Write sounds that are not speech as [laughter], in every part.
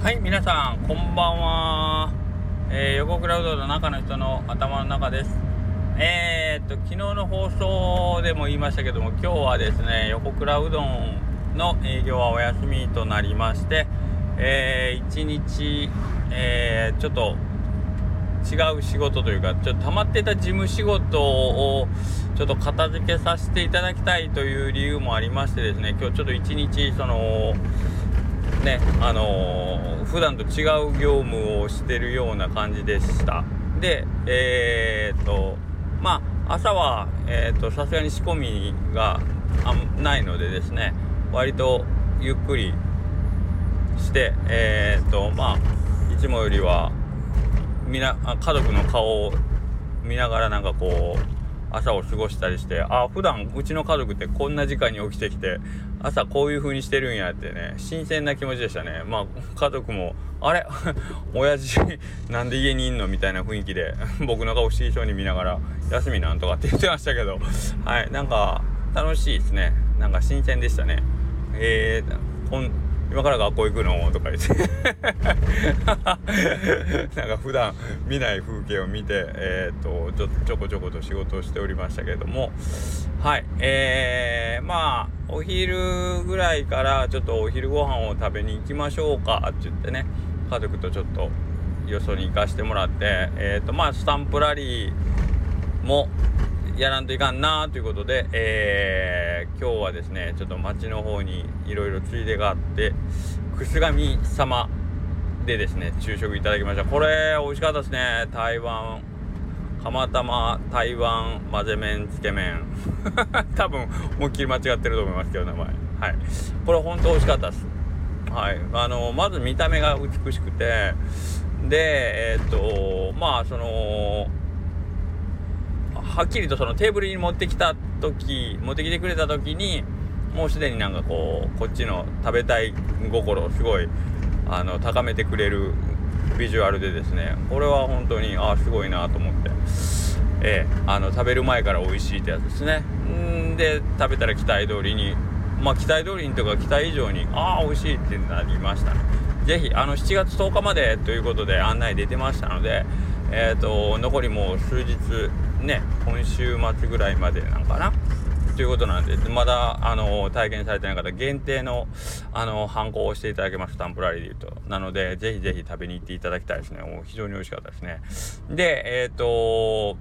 はい皆さんこんばんは、えー、横クラウドの中の人の頭の中です。えー、っと昨日の放送でも言いましたけども今日はですね横クラうどんの営業はお休みとなりましてえー、1日、えー、ちょっと違う仕事というかちょっと溜まってた事務仕事をちょっと片付けさせていただきたいという理由もありましてですね今日ちょっと一日そのねあのー、普段と違う業務をしてるような感じでした。でえー、っとまあ朝は、さすがに仕込みがないのでですね割とゆっくりしてえー、っとまあいつもよりはみ家族の顔を見ながらなんかこう朝を過ごしたりしてああ普段うちの家族ってこんな時間に起きてきて朝こういう風にしてるんやってね新鮮な気持ちでしたね。まあ家族もあれ？[laughs] 親父 [laughs] なんで家にいんの？みたいな雰囲気で [laughs] 僕の顔不思議そうに見ながら休みなんとかって言ってましたけど。はいなんか楽しいですね。なんか新鮮でしたね。えー、今から学校行くの？とか言って。[laughs] なんか普段見ない風景を見て、えー、とちょちょこちょこと仕事をしておりましたけれども。はい。えー、まあお昼ぐらいからちょっとお昼ご飯を食べに行きましょうか。って言ってね。家族とちょっとよそに行かしてもらって。えー、とまあスタンプラリーもやらんといかんなということで、えー、今日はですねちょっと町の方にいろいろついでがあって楠神様でですね昼食いただきました。これ美味しかったですね。台湾釜玉台湾混ぜ麺つけ麺。[laughs] 多分思いっきり間違ってると思いますけど名前。はい。これ本当美味しかったです。はい。あのまず見た目が美しくてでえー、っとまあそのはっきりとそのテーブルに持ってきた時持ってきてくれた時にもうすでになんかこうこっちの食べたい心をすごいあの高めてくれるビジュアルでですねこれは本当にああすごいなと思ってええあの食べる前から美味しいってやつですね。んで食べたら期待通りにまあ期待通りにとか期待以上にああ美味しいってなりましたね。是非あの7月10日までということで案内出てましたのでえっ、ー、と残りもう数日ね今週末ぐらいまでなんかな？ということなんでまだあの体験されてない方限定のあの反抗をしていただけますタンプラリーで言うと。なのでぜひぜひ食べに行っていただきたいですね。もう非常に美味しかったですね。でえっ、ー、と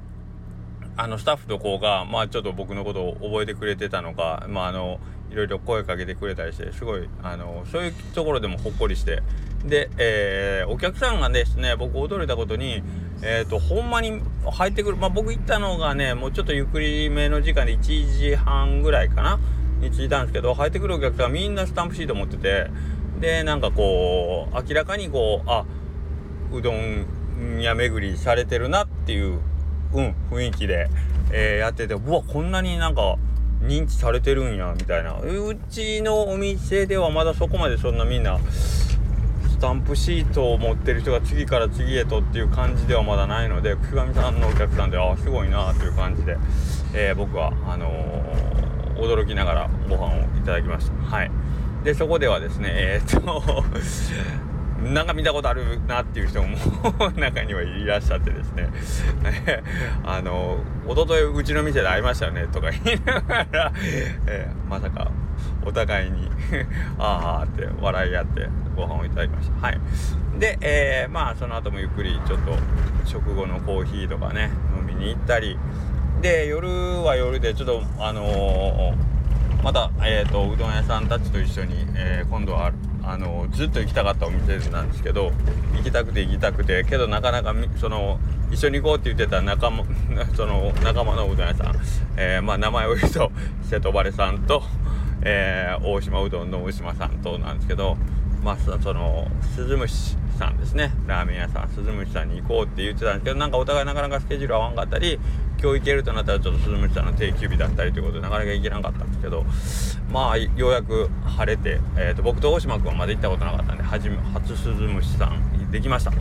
あのスタッフとこうがまあちょっと僕のことを覚えてくれてたのかまああのいろいろ声かけてくれたりしてすごいあのそういうところでもほっこりして。で、えー、お客さんがですね僕驚いたことにえっ、ー、とほんまに入ってくるまあ僕行ったのがねもうちょっとゆっくりめの時間で1時半ぐらいかなに着いたんですけど入ってくるお客さんみんなスタンプシート持っててでなんかこう明らかにこうあうどん屋巡りされてるなっていううん雰囲気で、えー、やっててうわこんなになんか認知されてるんやみたいな。うちのお店ではまだそこまでそんなみんなスタンプシートを持ってる人が次から次へとっていう感じではまだないので久上さんのお客さんでああすごいなという感じで、えー、僕はあのー、驚きながらご飯をいただきました。はい。でそこではですねえー、っとなんか見たことあるなっていう人も [laughs] 中にはいらっしゃってですね。[laughs] あの一昨日うちの店で会いましたよねとか言いながら、[laughs] え、まさかお互いにああって笑い合ってご飯をいただきました。はい。で、えー、まあその後もゆっくりちょっと食後のコーヒーとかね飲みに行ったり。で夜は夜でちょっとあのー、また、えーと、うどん屋さんたちと一緒に、え、今度はあのずっと行きたかったお店なんですけど行きたくて行きたくてけどなかなかその一緒に行こうって言ってた仲間 [laughs] その仲間のうどん屋さん、えー、まあ名前を言うと [laughs] 瀬戸晴さんと、えー、大島うどんの大島さんとなんですけどまあその鈴虫さんですね。ラーメン屋さん鈴虫さんに行こうって言ってたんですけどなんかお互いなかなかスケジュール合わんかったり今日行けるとなったらちょっと鈴虫さんの定休日だったりということでなかなか行けなかったんですけどまあようやく晴れて、えーと、僕と大島君はまだ行ったことなかったんで初初鈴虫さんできました。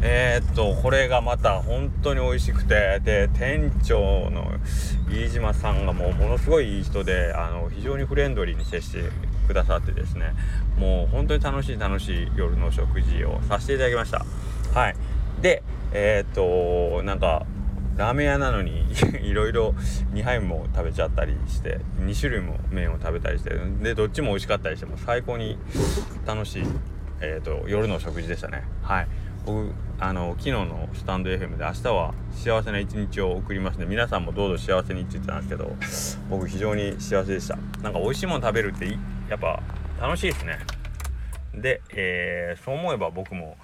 えー、っとこれがまた本当に美味しくてで店長の飯島さんがもうものすごいいい人であの非常にフレンドリーに接してくださってですねもう本当に楽しい楽しい夜の食事をさせていただきました。はい。でえー、っとなんかラーメン屋なのに [laughs] いろいろ2杯も食べちゃったりして2種類も麺を食べたりしてでどっちも美味しかったりしても最高に楽しい、えーと、夜の食事でしたね。はい。僕あの昨日のスタンド FM で明日は幸せな一日を送りますので皆さんもどうぞ幸せにって言ってたんですけど僕非常に幸せでした。なんか美味しいもの食べるってやっぱ楽しいですね。で、えー、そう思えば僕も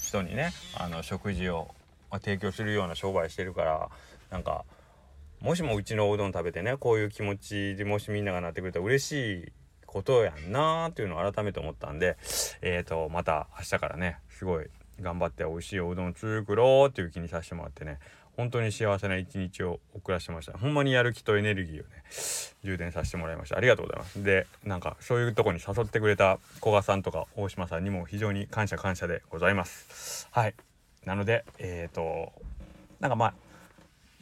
人にねあの食事をまあ、提供するような商売してるからなんかもしもうちのおうどん食べてねこういう気持ちでもしみんながなってくれたら嬉しいことやんなーっていうのを改めて思ったんでえーとまた明日からねすごい頑張って美味しいおうどん作ろうっていう気にさせてもらってね本当に幸せな一日を送らせてました。ほんまにやる気とエネルギーをね充電させてもらいました。ありがとうございます。でなんかそういうとこに誘ってくれた古賀さんとか大島さんにも非常に感謝感謝でございます。はい。なのでえっ、ー、となんかまあ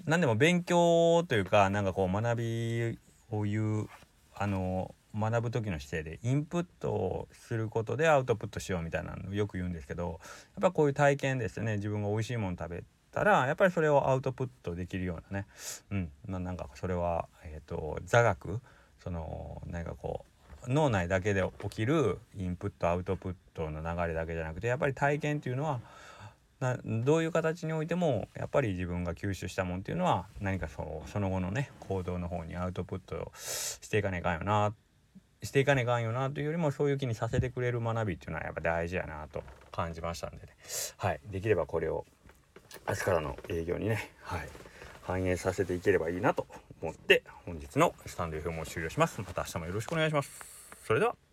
何でも勉強というかなんかこう学びを言うあの学ぶ時の姿勢でインプットをすることでアウトプットしようみたいなのよく言うんですけどやっぱこういう体験ですね。自分が美味しいもの食べたらやっぱりそれをアウトプットできるようなね。うん。なんかそれはえ、ー、と座学。その何かこう脳内だけで起きるインプットアウトプットの流れだけじゃなくてやっぱり体験っていうのはなどういう形においてもやっぱり自分が吸収したもんっていうのは何かそその後のね行動の方にアウトプットしていかねえかんよなしていかねえかんよなというよりもそういう気にさせてくれる学びっていうのはやっぱ大事やなと感じましたんでね。はい。できればこれを明日からの営業にねはい。反映させていければいいなと思って本日のスタンド FM を終了します。また明日もよろしくお願いします。それでは。